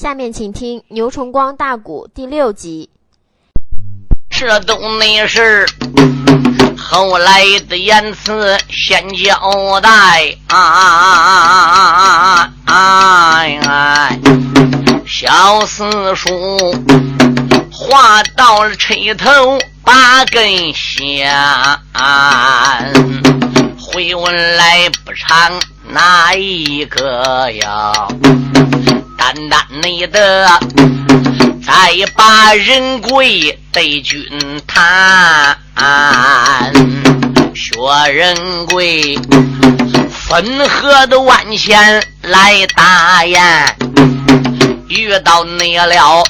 下面请听牛崇光大鼓第六集。这都没事后来的言辞先交代。啊小四叔话到了吹头八根香，回文来不长哪一个呀？单单你的，再把人贵对君谈。薛仁贵分河的万钱来打雁，遇到你了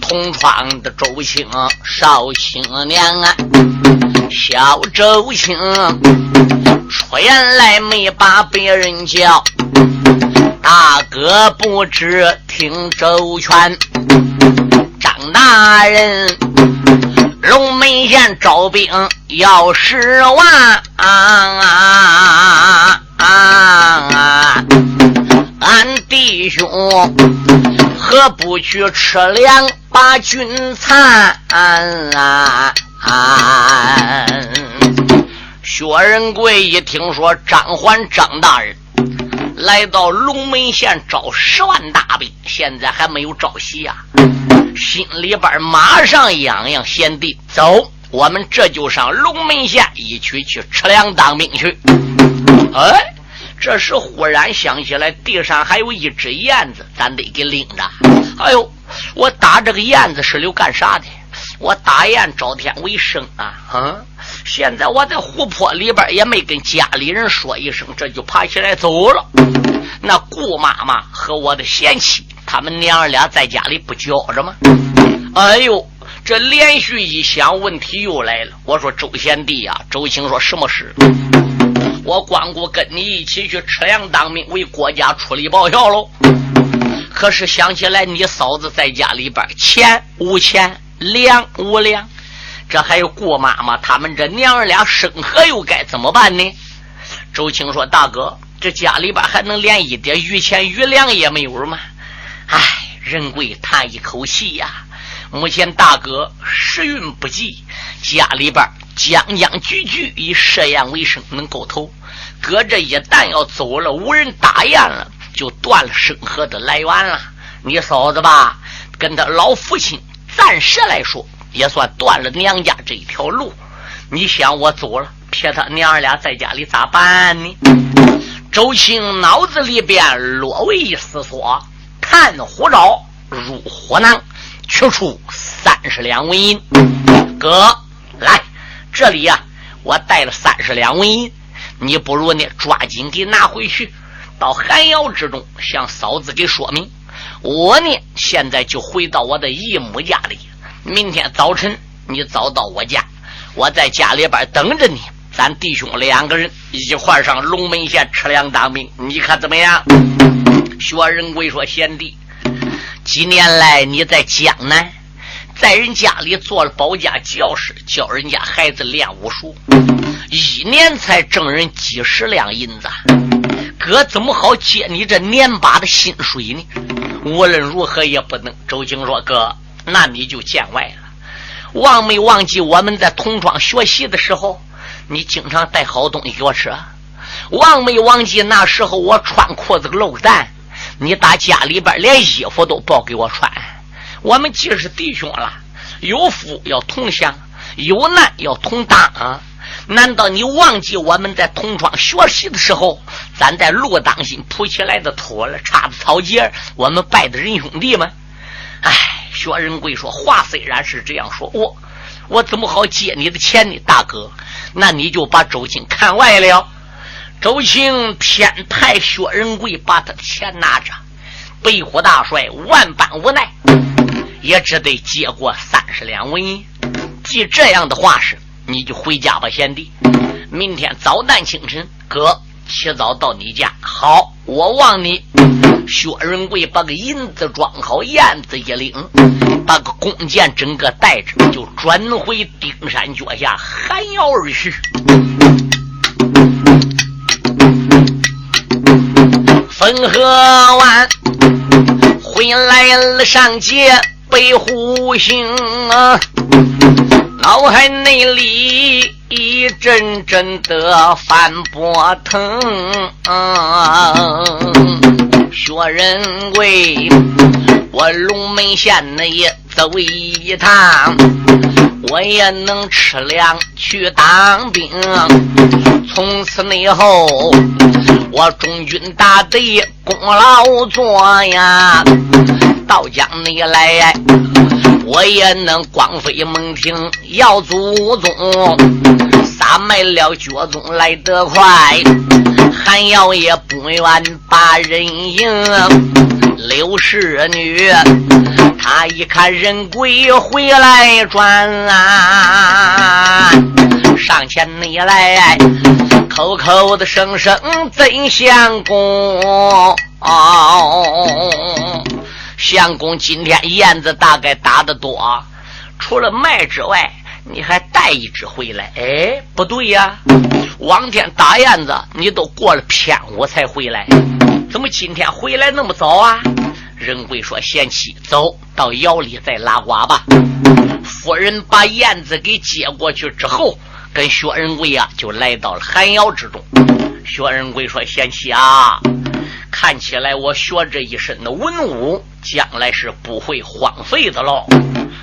同窗的周青少青娘啊，小周青出言来没把别人叫。大哥不知听周全，张大人，龙门县招兵要十万，俺弟兄何不去吃粮把军残？啊薛仁贵一听说张环张大人。来到龙门县招十万大兵，现在还没有招齐呀，心里边马上痒痒。贤弟，走，我们这就上龙门县一起去吃粮当兵去。哎，这时忽然想起来，地上还有一只燕子，咱得给领着。哎呦，我打这个燕子是留干啥的？我打雁招天为生啊！啊，现在我在湖泊里边也没跟家里人说一声，这就爬起来走了。那顾妈妈和我的贤妻，他们娘儿俩在家里不觉着吗？哎呦，这连续一想，问题又来了。我说周贤弟呀，周青说什么事？我光顾跟你一起去吃粮当兵，为国家出力报效喽。可是想起来你嫂子在家里边，钱无钱。粮无粮，这还有顾妈妈，他们这娘儿俩生活又该怎么办呢？周青说：“大哥，这家里边还能连一点余钱余粮也没有吗？”唉，人贵叹一口气呀。目前大哥时运不济，家里边将将句句以设宴为生，能够头。哥这一旦要走了，无人打雁了，就断了生活的来源了。你嫂子吧，跟他老父亲。暂时来说，也算断了娘家这一条路。你想我走了，撇他娘儿俩在家里咋办呢？周青脑子里边略微一思索，看虎爪入虎囊，取出三十两纹银。哥，来这里呀，我带了三十两纹银，你不如呢抓紧给拿回去，到寒窑之中向嫂子给说明。我呢，现在就回到我的姨母家里。明天早晨你早到我家，我在家里边等着你。咱弟兄两个人一块上龙门县吃粮当兵，你看怎么样？薛仁贵说：“贤弟，几年来你在江南，在人家里做了保家教师，教人家孩子练武术，一年才挣人几十两银子。哥怎么好接你这年把的薪水呢？”无论如何也不能。周青说：“哥，那你就见外了。忘没忘记我们在同窗学习的时候，你经常带好东西给我吃？忘没忘记那时候我穿裤子漏蛋，你打家里边连衣服都不给我穿？我们既是弟兄了，有福要同享，有难要同当！难道你忘记我们在同窗学习的时候？”咱在路当心铺起来的土了，插的草节，我们拜的仁兄弟吗？哎，薛仁贵说话虽然是这样说，我我怎么好借你的钱呢？大哥，那你就把周青看外了。周青偏派薛仁贵把他的钱拿着，北虎大帅万般无奈，也只得接过三十两纹银。既这样的话是，你就回家吧，贤弟。明天早旦清晨，哥。起早到你家，好，我望你。薛仁贵把个银子装好，燕子一领，把个弓箭整个带着，就转回丁山脚下寒窑而去。汾河湾回来了上街背虎行啊，脑海内里一阵阵的翻波腾。薛仁贵，我龙门县内走一趟，我也能吃粮去当兵。从此以后，我中军大队功劳做呀，到江内来，我也能光飞猛艇耀祖宗，撒卖了脚宗来得快，还要也不愿把人迎。刘氏女，她一看人鬼回来转啊，上前你来，口口的声声真相公。相公今天燕子大概打的多，除了卖之外，你还带一只回来？哎，不对呀，往天打燕子你都过了偏午才回来。怎么今天回来那么早啊？仁贵说：“贤妻，走到窑里再拉呱吧。”夫人把燕子给接过去之后，跟薛仁贵啊就来到了寒窑之中。薛仁贵说：“贤妻啊，看起来我学这一身的文武，将来是不会荒废的喽。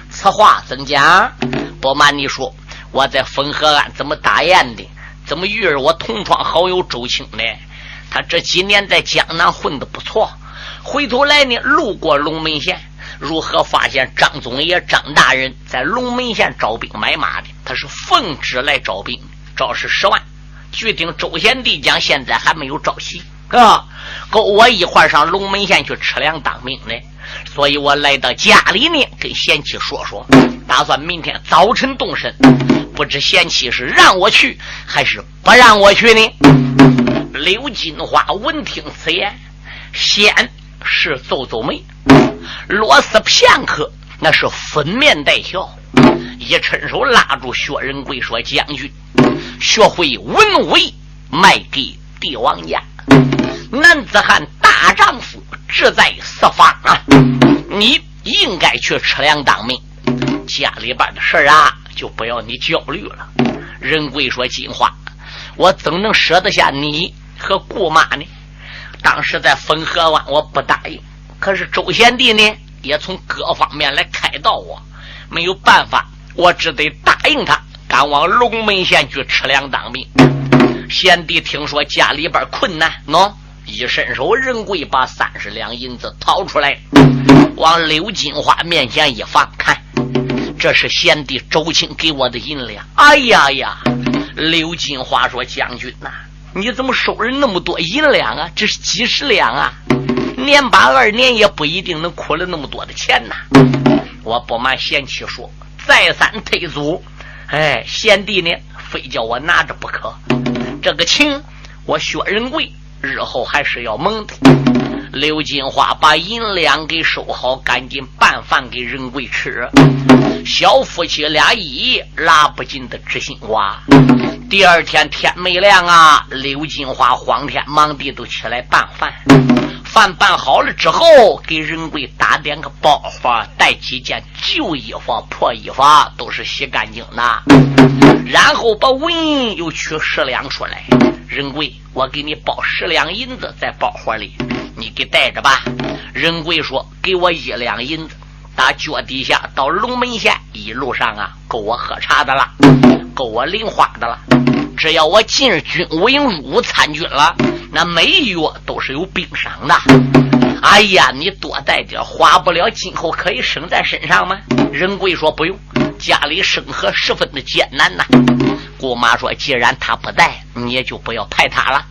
此话怎讲？不瞒你说，我在汾河岸怎么打雁的？怎么遇着我同窗好友周青呢？”他这几年在江南混的不错，回头来呢，路过龙门县，如何发现张宗爷张大人在龙门县招兵买马的？他是奉旨来招兵，招是十万。据听周贤弟讲，现在还没有招齐，啊，够我一块上龙门县去吃粮当兵呢。所以我来到家里呢，跟贤妻说说，打算明天早晨动身。不知贤妻是让我去，还是不让我去呢？刘金花闻听此言，先是皱皱眉，落思片刻，那是粉面带笑，一伸手拉住薛仁贵说：“将军，学会文武，卖给帝王家。男子汉大丈夫，志在四方啊！你应该去吃粮当兵，家里边的事啊，就不要你焦虑了。”仁贵说：“金花。”我怎能舍得下你和姑妈呢？当时在汾河湾，我不答应。可是周贤弟呢，也从各方面来开导我，没有办法，我只得答应他，赶往龙门县去吃粮当兵。贤弟听说家里边困难，喏，一伸手，人贵把三十两银子掏出来，往刘金花面前一放，看，这是贤弟周青给我的银两。哎呀呀！刘金花说：“将军呐，你怎么收人那么多银两啊？这是几十两啊！年八二年也不一定能哭了那么多的钱呐！我不瞒贤妻说，再三推阻，哎，贤弟呢，非叫我拿着不可。这个情，我薛仁贵日后还是要蒙的。”刘金花把银两给收好，赶紧拌饭给仁贵吃。小夫妻俩一拉不尽的知心话。第二天天没亮啊，刘金花慌天忙地都起来拌饭。饭拌好了之后，给仁贵打点个包袱，带几件旧衣服、破衣服，都是洗干净的。然后把文又取十两出来。仁贵，我给你包十两银子在包袱里。你给带着吧。仁贵说：“给我一两银子，打脚底下到龙门县，一路上啊，够我喝茶的了，够我零花的了。只要我进军务营入伍参军了，那每月都是有冰赏的。哎呀，你多带点，花不了，今后可以省在身上吗？”仁贵说：“不用，家里生活十分的艰难呐。”姑妈说：“既然他不带，你也就不要派他了。”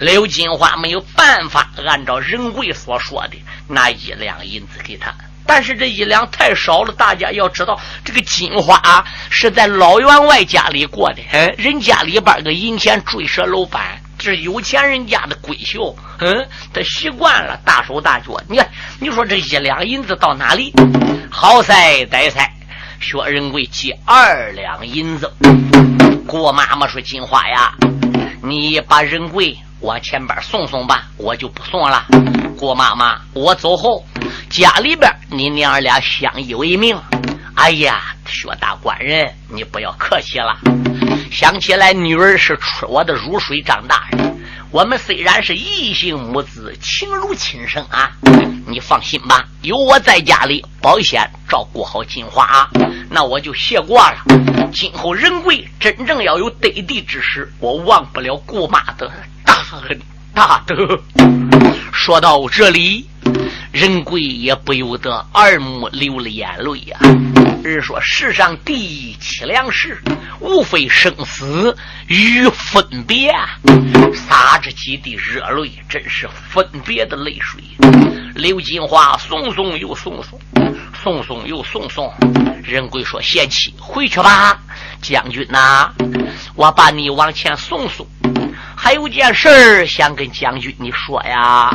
刘金花没有办法，按照仁贵所说的拿一两银子给他，但是这一两太少了。大家要知道，这个金花是在老员外家里过的，嗯，人家里边个银钱追蛇楼板，这是有钱人家的闺秀，嗯，他习惯了大手大脚。你看，你说这一两银子到哪里？好塞歹塞，薛仁贵借二两银子。郭妈妈说：“金花呀，你把仁贵。”往前边送送吧，我就不送了。郭妈妈，我走后家里边你娘儿俩相依为命。哎呀，薛大官人，你不要客气了。想起来，女儿是出我的乳水长大的。我们虽然是异姓母子，情如亲生啊。你放心吧，有我在家里保险照顾好金花啊，那我就谢过了。今后仁贵真正要有得地之时，我忘不了姑妈的大恩大德。说到这里。仁贵也不由得二目流了眼泪呀。人说世上第一凄凉事，无非生死与分别。洒着几滴热泪，真是分别的泪水。刘金花送送又送送，送送又送送。仁贵说：“贤妻回去吧，将军呐，我把你往前送送。还有件事儿想跟将军你说呀。”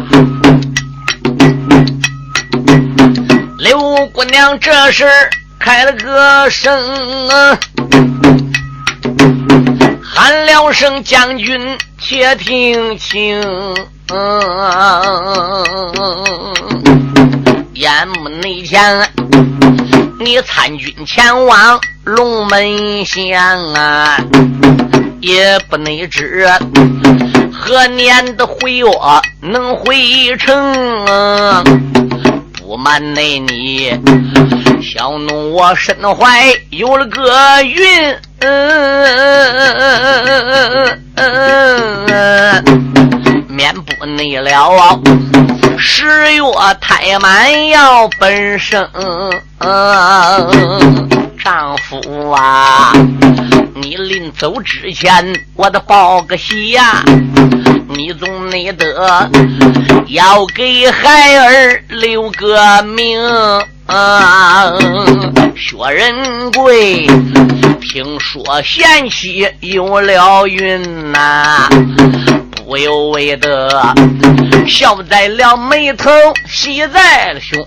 刘姑娘这时开了个声，喊了声：“将军且听清，眼目内前，你参军前往龙门县啊，也不内知何年的回我能回城。”不瞒内你，小奴我身怀有了个孕，免不内了十月胎满要本生。丈夫啊，你临走之前，我得报个喜呀！你总得得要给孩儿留个名。薛仁贵听说贤妻有了孕呐，不由为得笑在了眉头，喜在了胸。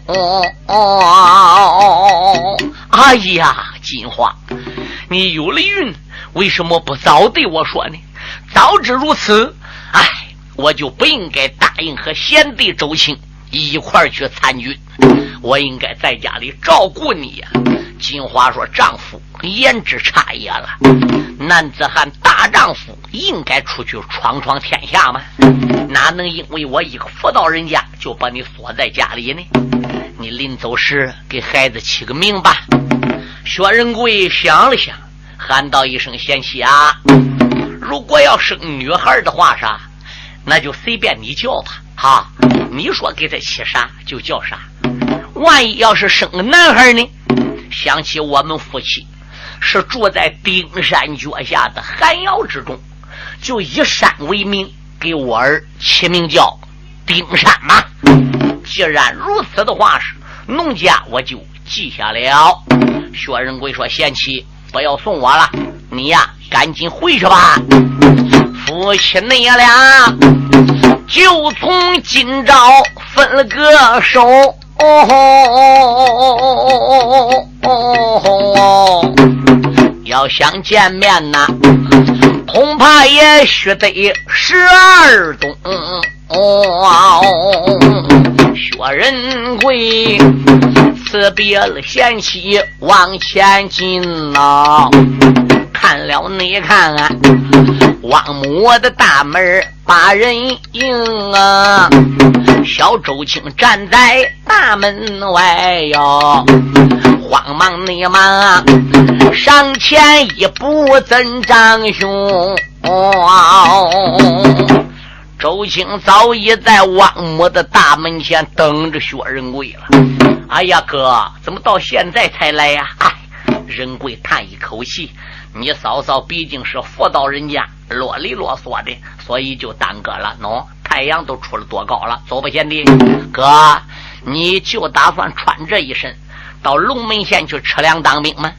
哎呀，金花，你有了孕，为什么不早对我说呢？早知如此，哎，我就不应该答应和贤弟周青一块去参军，我应该在家里照顾你呀。金花说：“丈夫言之差也了，男子汉大丈夫应该出去闯闯天下吗？哪能因为我一个妇道人家就把你锁在家里呢？你临走时给孩子起个名吧。”薛仁贵想了想，喊道一声：“贤妻啊，如果要生女孩的话，啥，那就随便你叫吧。哈，你说给他起啥就叫啥。万一要是生个男孩呢？想起我们夫妻是住在冰山脚下的寒窑之中，就以山为名，给我儿起名叫丁山嘛。既然如此的话，是农家我就记下了。”薛仁贵说：“贤妻，不要送我了，你呀，赶紧回去吧。夫妻你俩就从今朝分了个手，要想见面呐，恐怕也需得十二冬。”薛仁贵。辞别了贤妻，往前进呐。看了你看，王母的大门把人迎啊。小周青站在大门外哟，慌忙你忙上前一步，怎长兄？周青早已在王母的大门前等着薛仁贵了。哎呀，哥，怎么到现在才来呀？哎，仁贵叹一口气：“你嫂嫂毕竟是妇道人家，啰里啰嗦的，所以就耽搁了。喏，太阳都出了多高了，走吧，贤弟。哥，你就打算穿这一身到龙门县去吃粮当兵吗？”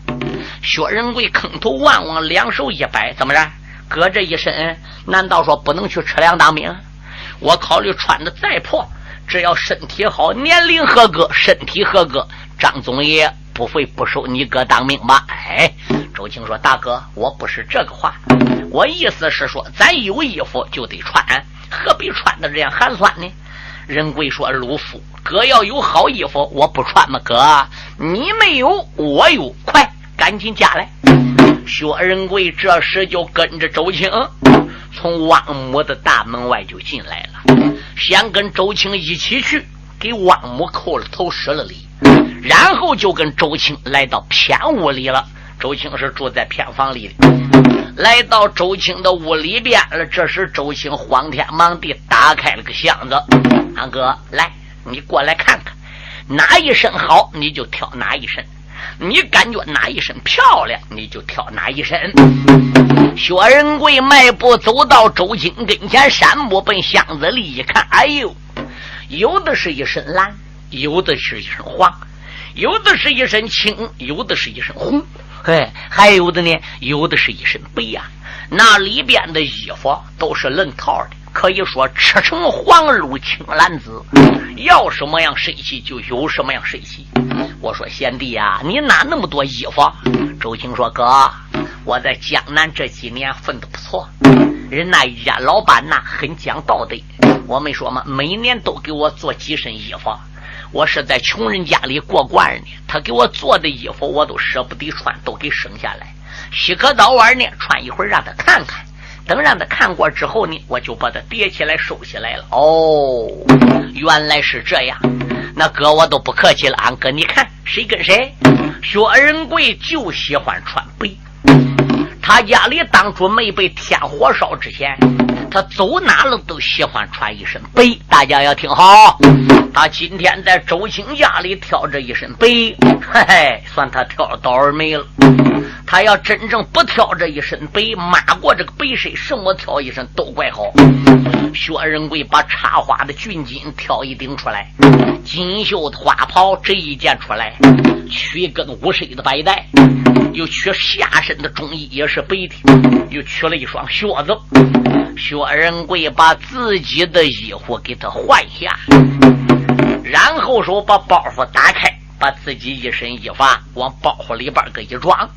薛仁贵坑头望望，两手一摆：“怎么着？哥这一身，难道说不能去吃粮当兵？我考虑穿的再破。”只要身体好，年龄合格，身体合格，张总爷不会不收你哥当兵吧？哎，周青说：“大哥，我不是这个话，我意思是说，咱有衣服就得穿，何必穿的这样寒酸呢？”仁贵说：“鲁夫，哥要有好衣服，我不穿吗？哥，你没有，我有，快，赶紧加来。”薛仁贵这时就跟着周青从王母的大门外就进来了，先跟周青一起去给王母叩了头施了礼，然后就跟周青来到偏屋里了。周青是住在偏房里的，来到周青的屋里边了。这时周青慌天忙地打开了个箱子，安哥，来，你过来看看，哪一身好你就挑哪一身，你感觉哪一身漂亮你就挑哪一身。薛仁贵迈步走到周青跟前，山步奔箱子里一看，哎呦，有的是一身蓝，有的是一身黄，有的是一身青，有的是一身红。嘿，还有的呢，有的是一身白呀。那里边的衣服都是愣套的，可以说赤橙黄绿青蓝紫，要什么样神气就有什么样神气。我说贤弟呀，你哪那么多衣服？周青说哥，我在江南这几年混的不错，人那家老板呐很讲道德。我没说嘛？每年都给我做几身衣服。我是在穷人家里过惯呢，他给我做的衣服我都舍不得穿，都给省下来。洗个澡玩呢，穿一会儿让他看看。等让他看过之后呢，我就把它叠起来收起来了。哦，原来是这样。那哥我都不客气了，俺哥你看谁跟谁？薛仁贵就喜欢穿白。他家里当初没被天火烧之前。他走哪了都喜欢穿一身白，大家要听好。他今天在周青家里挑着一身白，嘿嘿，算他挑了倒霉了。他要真正不挑这一身白，马过这个白身，什么挑一身都怪好。薛仁贵把插花的俊巾挑一顶出来，锦绣的花袍这一件出来，取一根五色的白带，又取下身的中衣也是白的，又取了一双靴子。薛仁贵把自己的衣服给他换下，然后说把包袱打开，把自己一身衣服往包袱里边个一装，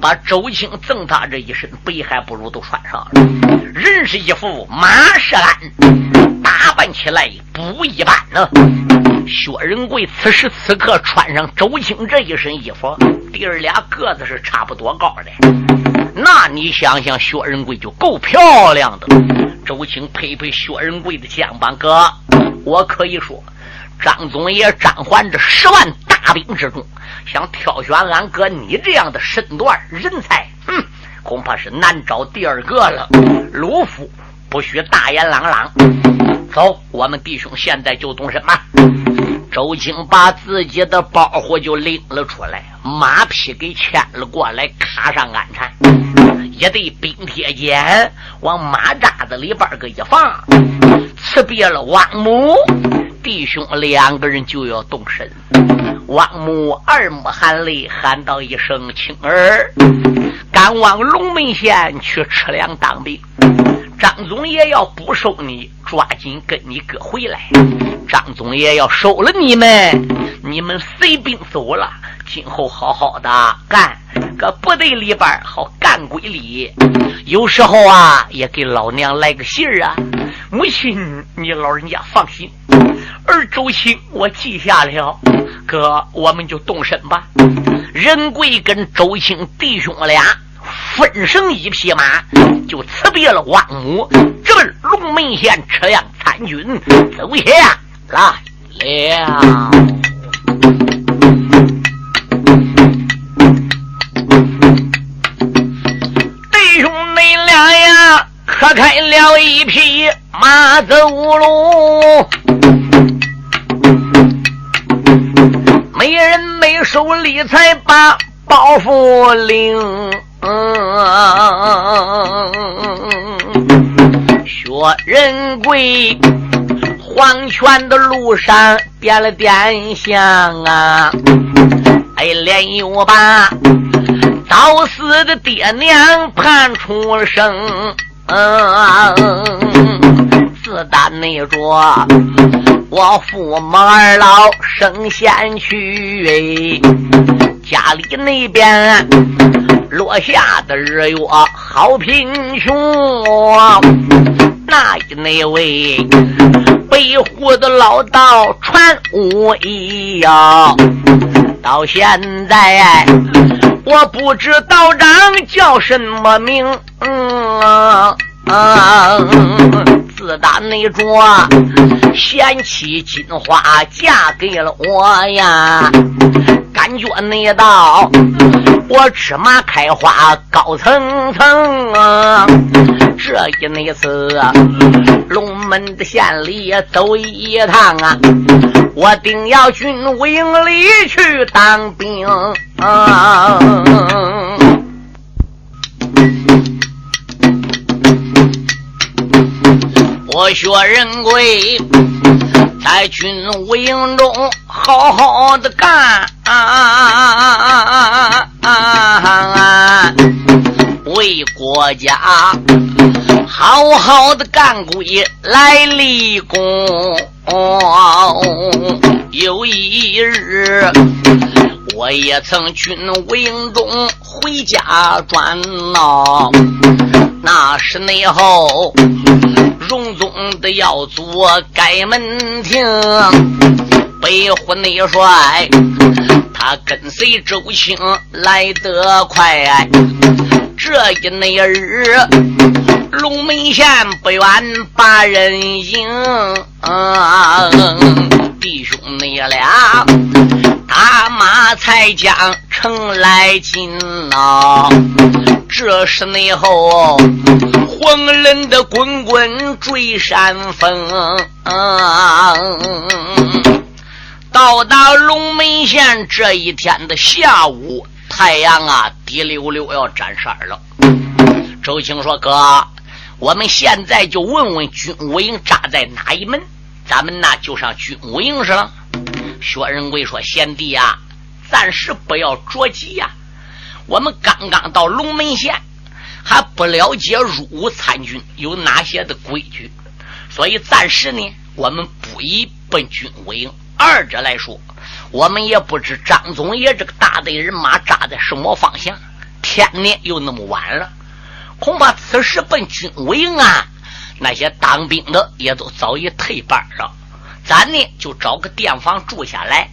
把周青赠他这一身白还不如都穿上了。人是一副马是鞍，打扮起来不一般呢。薛仁贵此时此刻穿上周青这一身衣服，弟儿俩个子是差不多高的。那你想想，薛仁贵就够漂亮的。周青拍拍薛仁贵的肩膀，哥，我可以说，张总爷张环这十万大兵之中，想挑选俺哥你这样的身段人才，哼，恐怕是难找第二个了。鲁夫不许大言朗朗，走，我们弟兄现在就动身吧。周青把自己的包袱就拎了出来，马匹给牵了过来，卡上鞍缠，一对冰铁剑往马扎子里边个一放，辞别了王母弟兄两个人就要动身。王母二目含泪喊道一声：“青儿，赶往龙门县去吃粮当兵。”张总爷要不收你，抓紧跟你哥回来。张总爷要收了你们，你们随兵走了，今后好好的干，搁部队里边好干归里。有时候啊，也给老娘来个信儿啊。母亲，你老人家放心。儿周青，我记下了。哥，我们就动身吧。仁贵跟周青弟兄俩。分上一匹马，就辞别了王母，直奔龙门县车辆参军。走下来了，可开了一匹马走路，没人没手理财把包袱领。薛仁贵，黄泉的路上点了点香啊，哎，连又把早死的爹娘盼出生。嗯自打那着我父母二老升仙去，家里那边。落下的日月好贫穷，那那位北湖的老道传武艺呀。到现在，我不知道长叫什么名。嗯自打那桌嫌弃金花嫁给了我呀，感觉那道我芝麻开花高层层啊！这一那次龙门的县里走一趟啊，我定要军武营里去当兵啊！我薛仁贵在军务营中好好的干啊，啊为国家好好的干归来立功。有一日，我也曾军务营中回家转闹，那是内后。荣宗的要做改门庭，北湖内帅他跟随周青来得快，这一那日龙门县不远把人迎，弟兄你俩打马才将城来进呐，这是内后。黄人的滚滚追山峰，到达龙门县这一天的下午，太阳啊滴溜溜要沾色了。周青说：“哥，我们现在就问问军务营扎在哪一门，咱们呢就上军务营去了。”薛仁贵说：“贤弟呀，暂时不要着急呀，我们刚刚到龙门县。”还不了解入伍参军有哪些的规矩，所以暂时呢，我们不宜奔军务营。二者来说，我们也不知张总爷这个大队人马扎在什么方向。天呢又那么晚了，恐怕此时奔军务营啊，那些当兵的也都早已退班了。咱呢就找个店房住下来，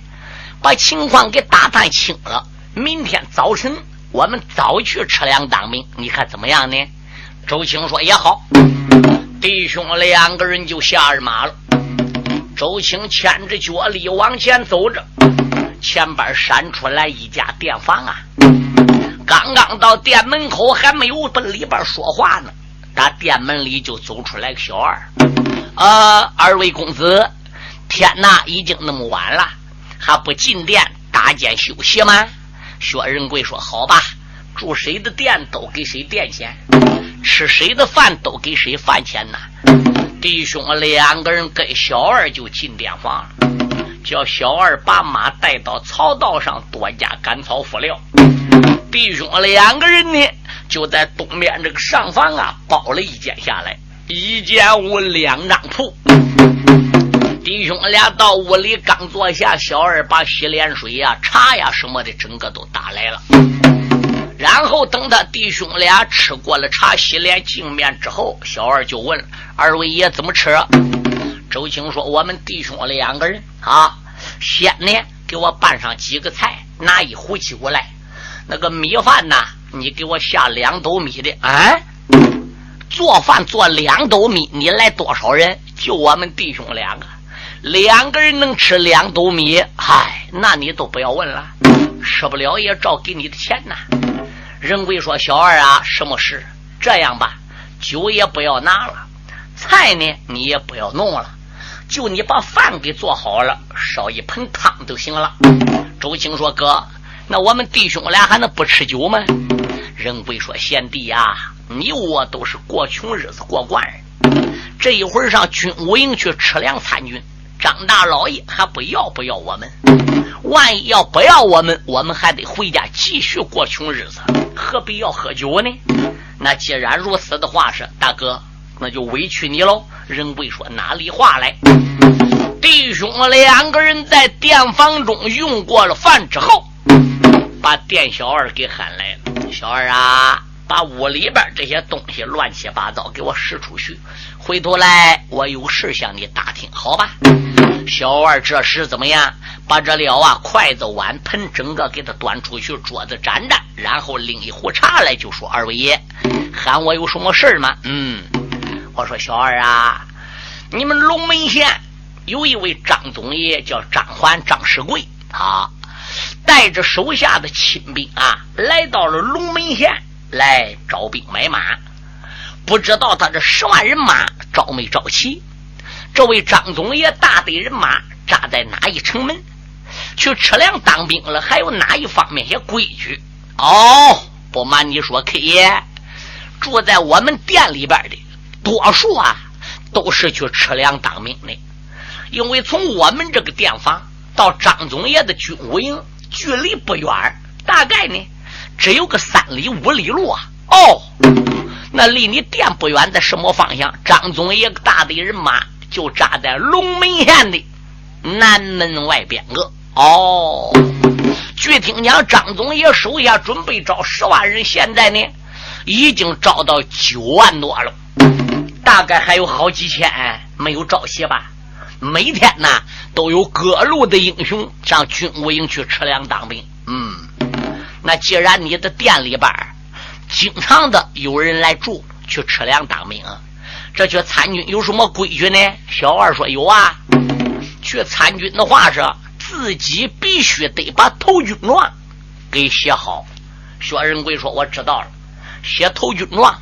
把情况给打探清了。明天早晨。我们早去吃粮当兵，你看怎么样呢？周青说也好，弟兄两个人就下马了。周青牵着脚力往前走着，前边闪出来一家店房啊。刚刚到店门口，还没有奔里边说话呢，打店门里就走出来个小二。呃，二位公子，天呐，已经那么晚了，还不进店搭间休息吗？薛仁贵说：“好吧，住谁的店都给谁店钱，吃谁的饭都给谁饭钱呐。”弟兄两个人跟小二就进店房，叫小二把马带到草道上多加干草辅料。弟兄两个人呢，就在东边这个上房啊包了一间下来，一间屋两张铺。弟兄俩到屋里刚坐下，小二把洗脸水呀、茶呀什么的，整个都打来了。然后等他弟兄俩吃过了茶、洗脸、净面之后，小二就问二位爷怎么吃。周青说：“我们弟兄两个人啊，先呢给我拌上几个菜，拿一壶酒来。那个米饭呢，你给我下两斗米的。啊，做饭做两斗米，你来多少人？就我们弟兄两个。”两个人能吃两斗米，嗨，那你都不要问了，吃不了也照给你的钱呐。仁贵说：“小二啊，什么事？这样吧，酒也不要拿了，菜呢你也不要弄了，就你把饭给做好了，烧一盆汤就行了。”周青说：“哥，那我们弟兄俩还能不吃酒吗？”仁贵说：“贤弟呀，你我都是过穷日子过惯人，这一会儿上军务营去吃粮参军。”张大老爷还不要不要我们？万一要不要我们，我们还得回家继续过穷日子，何必要喝酒呢？那既然如此的话是大哥，那就委屈你喽。仁贵说哪里话来？弟兄两个人在店房中用过了饭之后，把店小二给喊来了。小二啊，把屋里边这些东西乱七八糟给我拾出去。回头来，我有事向你打听，好吧？小二这时怎么样？把这料啊，筷子、碗、盆，整个给他端出去，桌子沾沾，然后拎一壶茶来，就说：“二位爷，喊我有什么事吗？”嗯，我说小二啊，你们龙门县有一位张总爷，叫张环，张世贵啊。带着手下的亲兵啊，来到了龙门县来招兵买马，不知道他这十万人马招没招齐？这位张总爷大队人马扎在哪一城门？去吃粮当兵了？还有哪一方面些规矩？哦，不瞒你说，K 爷住在我们店里边的多数啊，都是去吃粮当兵的，因为从我们这个店房到张总爷的军务营。距离不远，大概呢只有个三里五里路啊。哦，那离你店不远，在什么方向？张总爷大队人马就扎在龙门县的南门外边个。哦，据听讲，张总爷手下准备招十万人，现在呢已经招到九万多了，大概还有好几千没有招齐吧。每天呢。都有各路的英雄上军务营去吃粮当兵。嗯，那既然你的店里边经常的有人来住去吃粮当兵，这去参军有什么规矩呢？小二说有啊。去参军的话是自己必须得把投军状给写好。薛仁贵说：“我知道了，写投军状，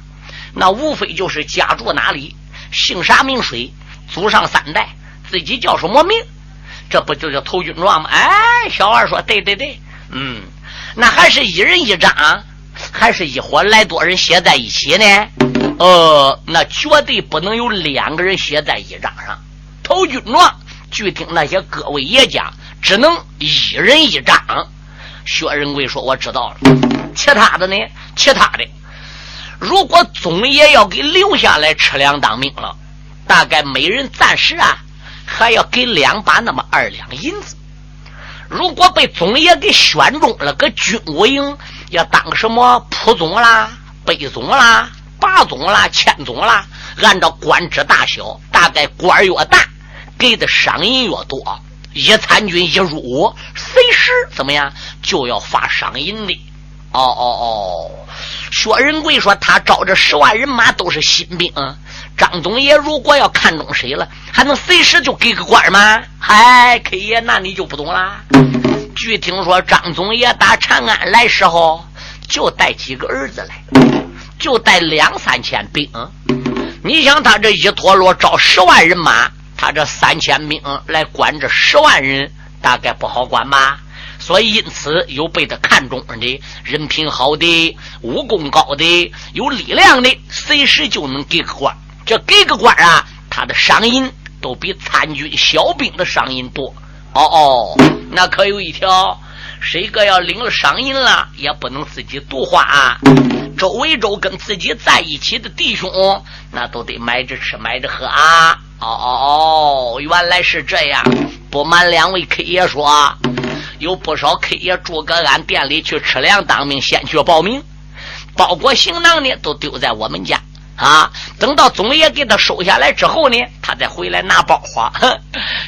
那无非就是家住哪里，姓啥名谁，祖上三代，自己叫什么名。”这不就叫投军状吗？哎，小二说：“对对对，嗯，那还是一人一张，还是一伙来多人写在一起呢？呃，那绝对不能有两个人写在一张上。投军状，据听那些各位爷讲，只能一人一张。”薛仁贵说：“我知道了。其他的呢？其他的，如果总爷要给留下来吃粮当兵了，大概每人暂时啊。”还要给两把那么二两银子。如果被总爷给选中了，搁军务营要当什么普总啦、备总啦、八总啦、千总啦，按照官职大小，大概官越大，给的赏银越多。一参军一入伍，随时怎么样就要发赏银的。哦哦哦！薛仁贵说他招这十万人马都是新兵。张总爷如果要看中谁了，还能随时就给个官吗？嗨，K 爷，那你就不懂啦。据听说，张总爷打长安来时候，就带几个儿子来，就带两三千兵。你想他这一陀螺招十万人马，他这三千兵来管这十万人，大概不好管吧？所以因此有被他看中的人品好的、武功高的、有力量的，随时就能给个官。这给个官啊，他的赏银都比参军小兵的赏银多。哦哦，那可有一条，谁个要领了赏银了，也不能自己独花啊。周围周跟自己在一起的弟兄，那都得买着吃，买着喝啊。哦哦哦，原来是这样。不瞒两位 K 爷说，有不少 K 爷住个俺店里去吃粮当兵，先去报名，包裹行囊呢，都丢在我们家。啊！等到总爷给他收下来之后呢，他再回来拿包花。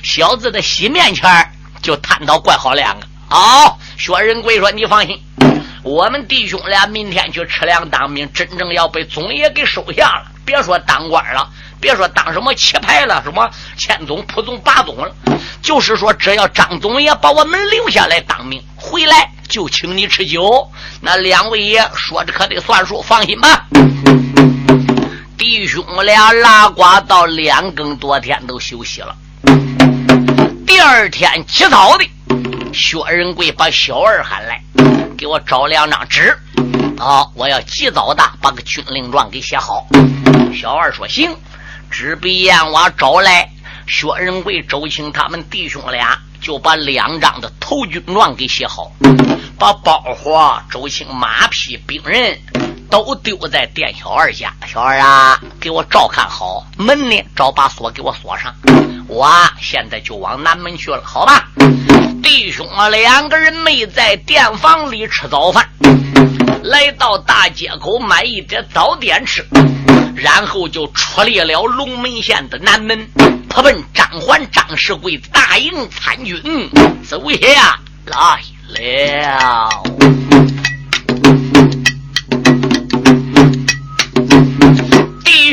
小子的洗面前就摊到怪好两个。好，薛仁贵说：“你放心，我们弟兄俩明天去吃粮当兵，真正要被总爷给收下了，别说当官了，别说当什么旗牌了，什么千总、普总、八总了，就是说只要张总爷把我们留下来当兵，回来就请你吃酒。那两位爷说着可得算数，放心吧。”弟兄俩拉呱到两更多天都休息了。第二天起早的，薛仁贵把小二喊来，给我找两张纸。啊，我要及早的把个军令状给写好。小二说行，纸笔砚瓦找来。薛仁贵、周青他们弟兄俩就把两张的投军状给写好，把包袱、周青马匹、兵人。都丢在店小二家，小二啊，给我照看好门呢，找把锁给我锁上。我现在就往南门去了，好吧？弟兄啊，两个人没在店房里吃早饭，来到大街口买一点早点吃，然后就出列了龙门县的南门，他奔张环、张世贵大营参军，走下来了。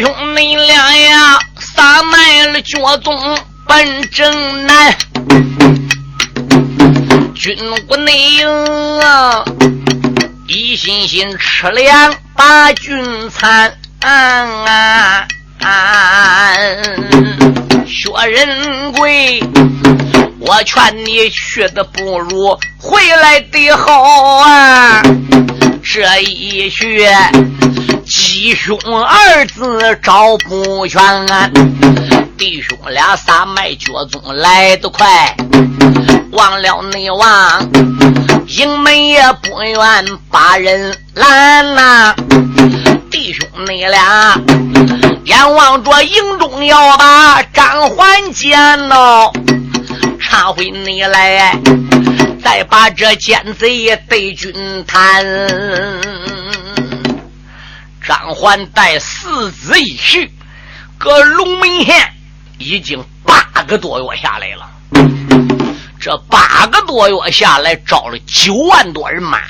兄你俩呀，撒迈了脚踪奔正南，军无内营啊。一心心吃粮把军餐，薛仁贵，我劝你去的不如回来的好啊！这一去，吉凶二字找不全，弟兄俩撒麦脚踪来得快，忘了内忘。营门也不愿把人拦呐，弟兄你俩眼望着营中要把张环见喽，常回你来再把这奸贼对军谈。张环带四子一去，搁龙门县已经八个多月下来了。这八个多月下来，招了九万多人马，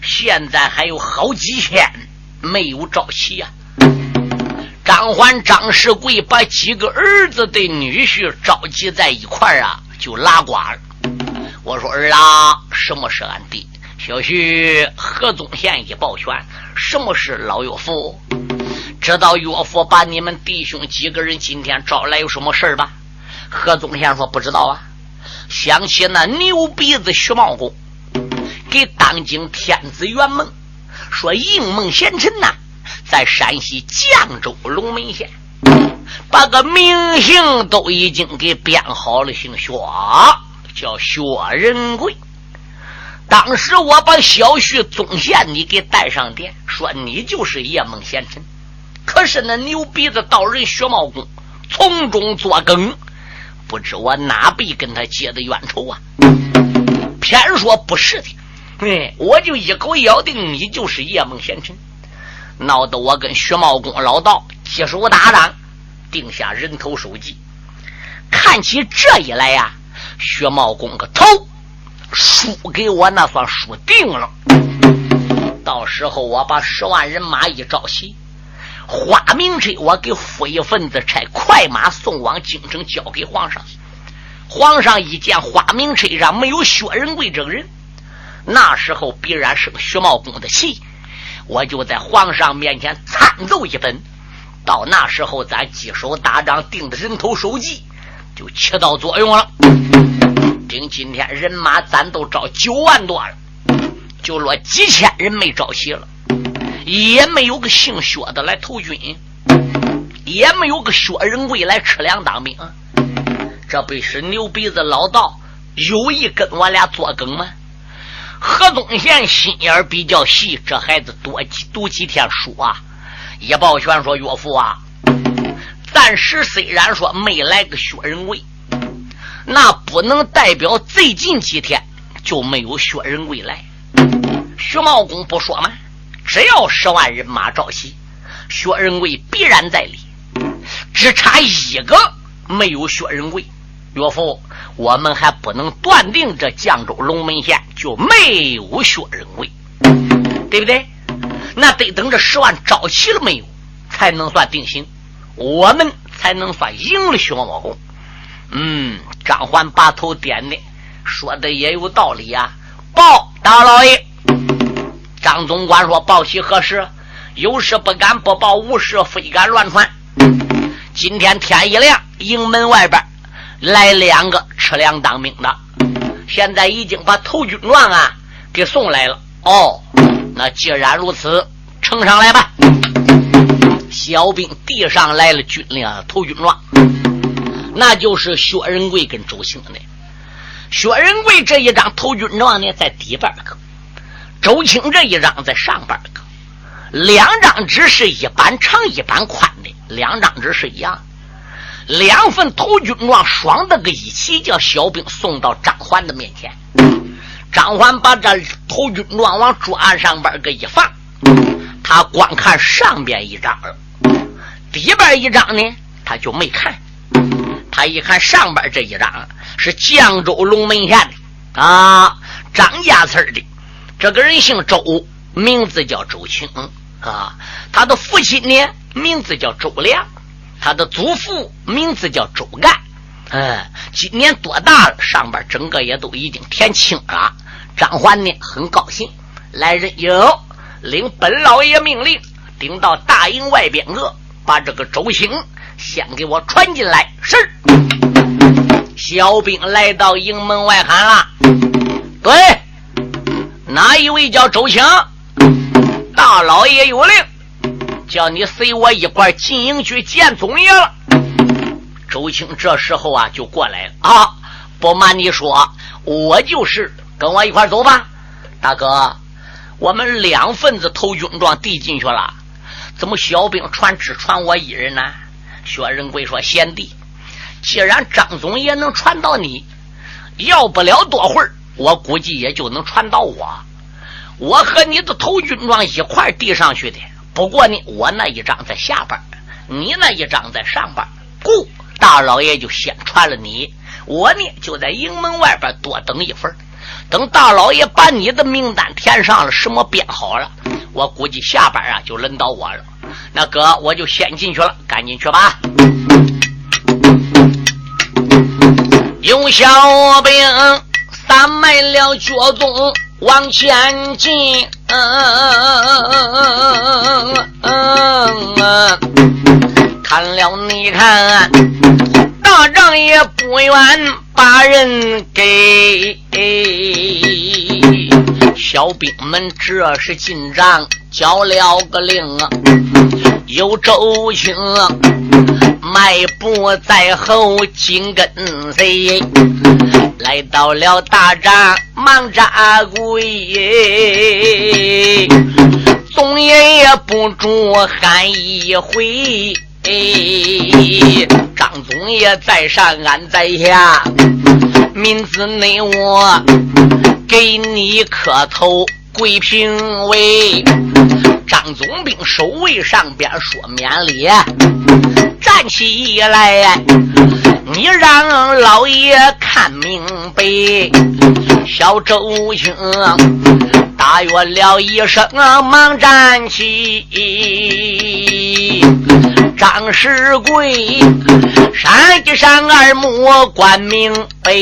现在还有好几千没有招齐呀。张环、张世贵把几个儿子的女婿召集在一块儿啊，就拉呱了。我说儿啊，什么是俺弟？小婿何宗宪一抱拳，什么是老岳父？知道岳父把你们弟兄几个人今天招来有什么事吧？何宗宪说不知道啊。想起那牛鼻子徐茂公给当今天子圆梦，说应梦贤臣呐，在山西绛州龙门县，把个名姓都已经给编好了，姓薛，叫薛仁贵。当时我把小婿宗宪你给带上殿，说你就是夜梦贤臣。可是那牛鼻子道人薛茂公从中作梗。不知我哪辈跟他结的冤仇啊？偏说不是的，哎，我就一口咬定你就是叶梦贤臣，闹得我跟薛茂公老道结手打仗，定下人头首级。看起这一来呀，薛茂公个头输给我，那算输定了。到时候我把十万人马一招齐。花名车，我给付一份子差快马送往京城，交给皇上。皇上一见花名车上没有薛仁贵这个人，那时候必然生徐茂公的气。我就在皇上面前参奏一本，到那时候咱接手打仗定的人头首级就起到作用了。顶今天人马咱都招九万多了，就落几千人没招齐了。也没有个姓薛的来投军，也没有个薛仁贵来吃粮当兵，这不是牛鼻子老道有意跟我俩作梗吗？何宗宪心眼比较细，这孩子多读几天书啊！叶抱拳说：“岳父啊，暂时虽然说没来个薛仁贵，那不能代表最近几天就没有薛仁贵来。徐茂公不说吗？”只要十万人马召齐，薛仁贵必然在里。只差一个没有薛仁贵，岳父，我们还不能断定这绛州龙门县就没有薛仁贵，对不对？那得等这十万招齐了没有，才能算定型，我们才能算赢了薛茂公。嗯，张环把头点的，说的也有道理呀。报大老爷。张总管说：“报喜何事？有事不敢不报，无事非敢乱传。今天天一亮，营门外边来两个吃粮当兵的，现在已经把头军状啊给送来了。哦，那既然如此，呈上来吧。”小兵递上来了军令头军状，那就是薛仁贵跟周兴的。薛仁贵这一张头军状呢，在底边可。周青这一张在上边个，两张纸是一般长一般宽的，两张纸是一样，两份投军状双的个一起，叫小兵送到张环的面前。张环把这头军状往桌案上边个一放，他光看上边一张，底边一张呢，他就没看。他一看上边这一张是绛州龙门县的啊，张家村的，这个人姓周，名字叫周青啊。他的父亲呢，名字叫周良，他的祖父名字叫周干。嗯，今年多大了？上边整个也都已经填清了。张环呢，很高兴，来人有，领本老爷命令，顶到大营外边个，把这个周兴先给我传进来。是。小兵来到营门外喊了：“对，哪一位叫周青？大老爷有令，叫你随我一块进营去见总爷了。”周青这时候啊就过来了啊！不瞒你说，我就是跟我一块走吧，大哥，我们两份子投军状递进去了，怎么小兵传只传我一人呢？薛仁贵说：“贤弟。”既然张总也能传到你，要不了多会儿，我估计也就能传到我。我和你的头军状一块递上去的。不过呢，我那一张在下边，你那一张在上边。故大老爷就先传了你，我呢就在营门外边多等一份。等大老爷把你的名单填上了，什么编好了，我估计下班啊就轮到我了。那哥，我就先进去了，赶紧去吧。有小兵三迈了脚踪往前进，看了你看，大仗也不远把人给。小兵们这是进帐交了个令，有周青。迈步在后，紧跟随，来到了大帐，忙扎跪。总爷也不住喊一回，哎张总爷在上，俺在下，民子内我给你磕头跪平位。张总兵守卫上边说免礼。站起来，你让老爷看明白。小周兄大约了一声，忙站起。张世贵山上二目观明白，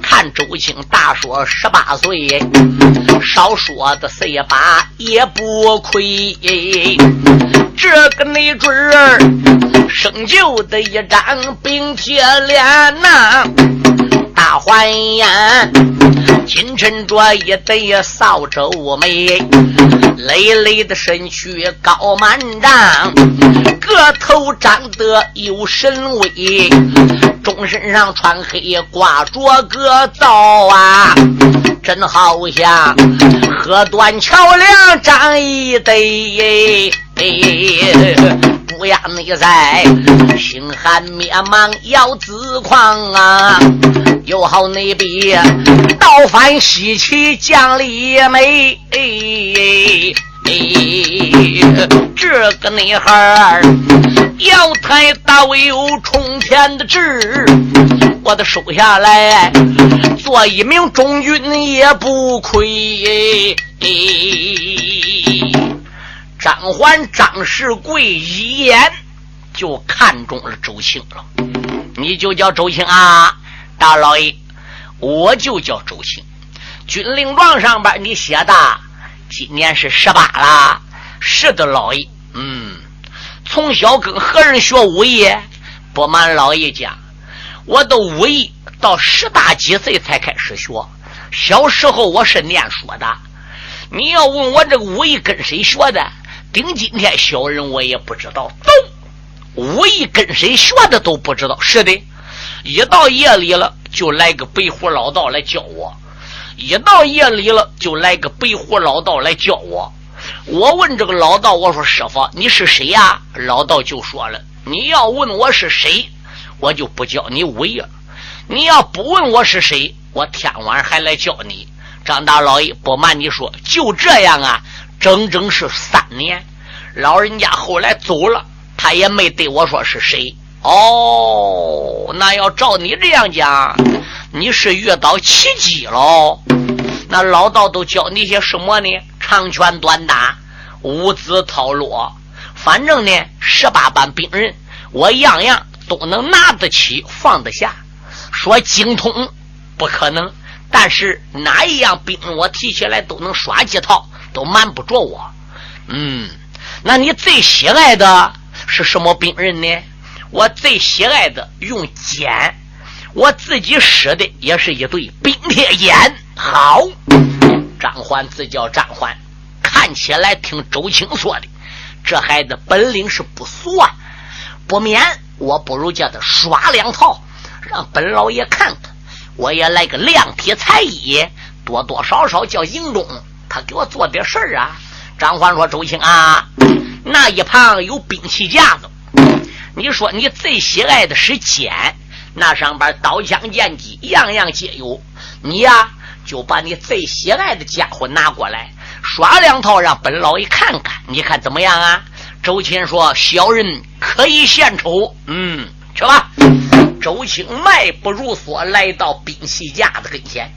看周青大说十八岁，少说的十八也不亏。这个没准儿生就的一张冰铁脸呐，大环眼，金衬着一对扫帚眉，累累的身躯高满丈，个头长得有神威，中身上穿黑挂着个皂啊，真好像河端桥梁长一对。不要你在心寒灭亡要自狂啊！有好你比倒翻西岐将李梅，哎这个女孩要太大有冲天的志，我的收下来做一名中军也不亏。张环、张世贵一眼就看中了周青了。你就叫周青啊，大老爷，我就叫周青。军令状上边你写的，今年是十八了。是的，老爷。嗯，从小跟何人学武艺？不瞒老爷讲，我的武艺到十大几岁才开始学。小时候我是念书的。你要问我这个武艺跟谁学的？顶今天小人我也不知道，都武艺跟谁学的都不知道。是的，一到夜里了就来个白胡老道来教我，一到夜里了就来个白胡老道来教我。我问这个老道，我说师傅你是谁呀？老道就说了，你要问我是谁，我就不教你五爷；你要不问我是谁，我天晚还来教你。张大老爷不瞒你说，就这样啊，整整是三年。老人家后来走了，他也没对我说是谁。哦，那要照你这样讲，你是遇到奇迹喽？那老道都教你些什么呢？长拳短打，五子套路，反正呢，十八般兵刃，我样样都能拿得起，放得下。说精通不可能，但是哪一样兵我提起来都能耍几套，都瞒不着我。嗯，那你最喜爱的是什么兵刃呢？我最喜爱的用剑，我自己使的也是一对冰铁剑。好，张欢自叫张欢，看起来听周青说的，这孩子本领是不俗啊，不免我不如叫他耍两套，让本老爷看看，我也来个量体裁衣，多多少少叫营中他给我做点事儿啊。张欢说：“周青啊，那一旁有兵器架子。”你说你最喜爱的是剑，那上边刀枪剑戟样样皆有。你呀，就把你最喜爱的家伙拿过来，耍两套，让本老爷看看，你看怎么样啊？周青说：“小人可以献丑。”嗯，去吧。周青迈步如梭，来到兵器架子跟前，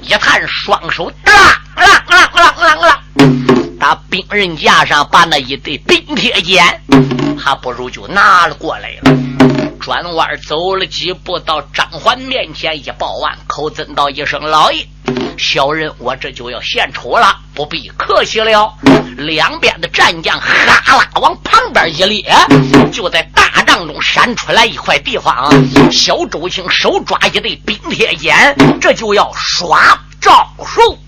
一探双手，啦啦啦啦啦啦，把兵刃架上把那一对冰铁剑。还不如就拿了过来了，转弯走了几步，到张环面前一抱腕，口尊道一声：“老爷，小人我这就要献丑了，不必客气了。”两边的战将哈啦往旁边一列，就在大帐中闪出来一块地方，小周青手抓一对冰铁剑，这就要耍招数。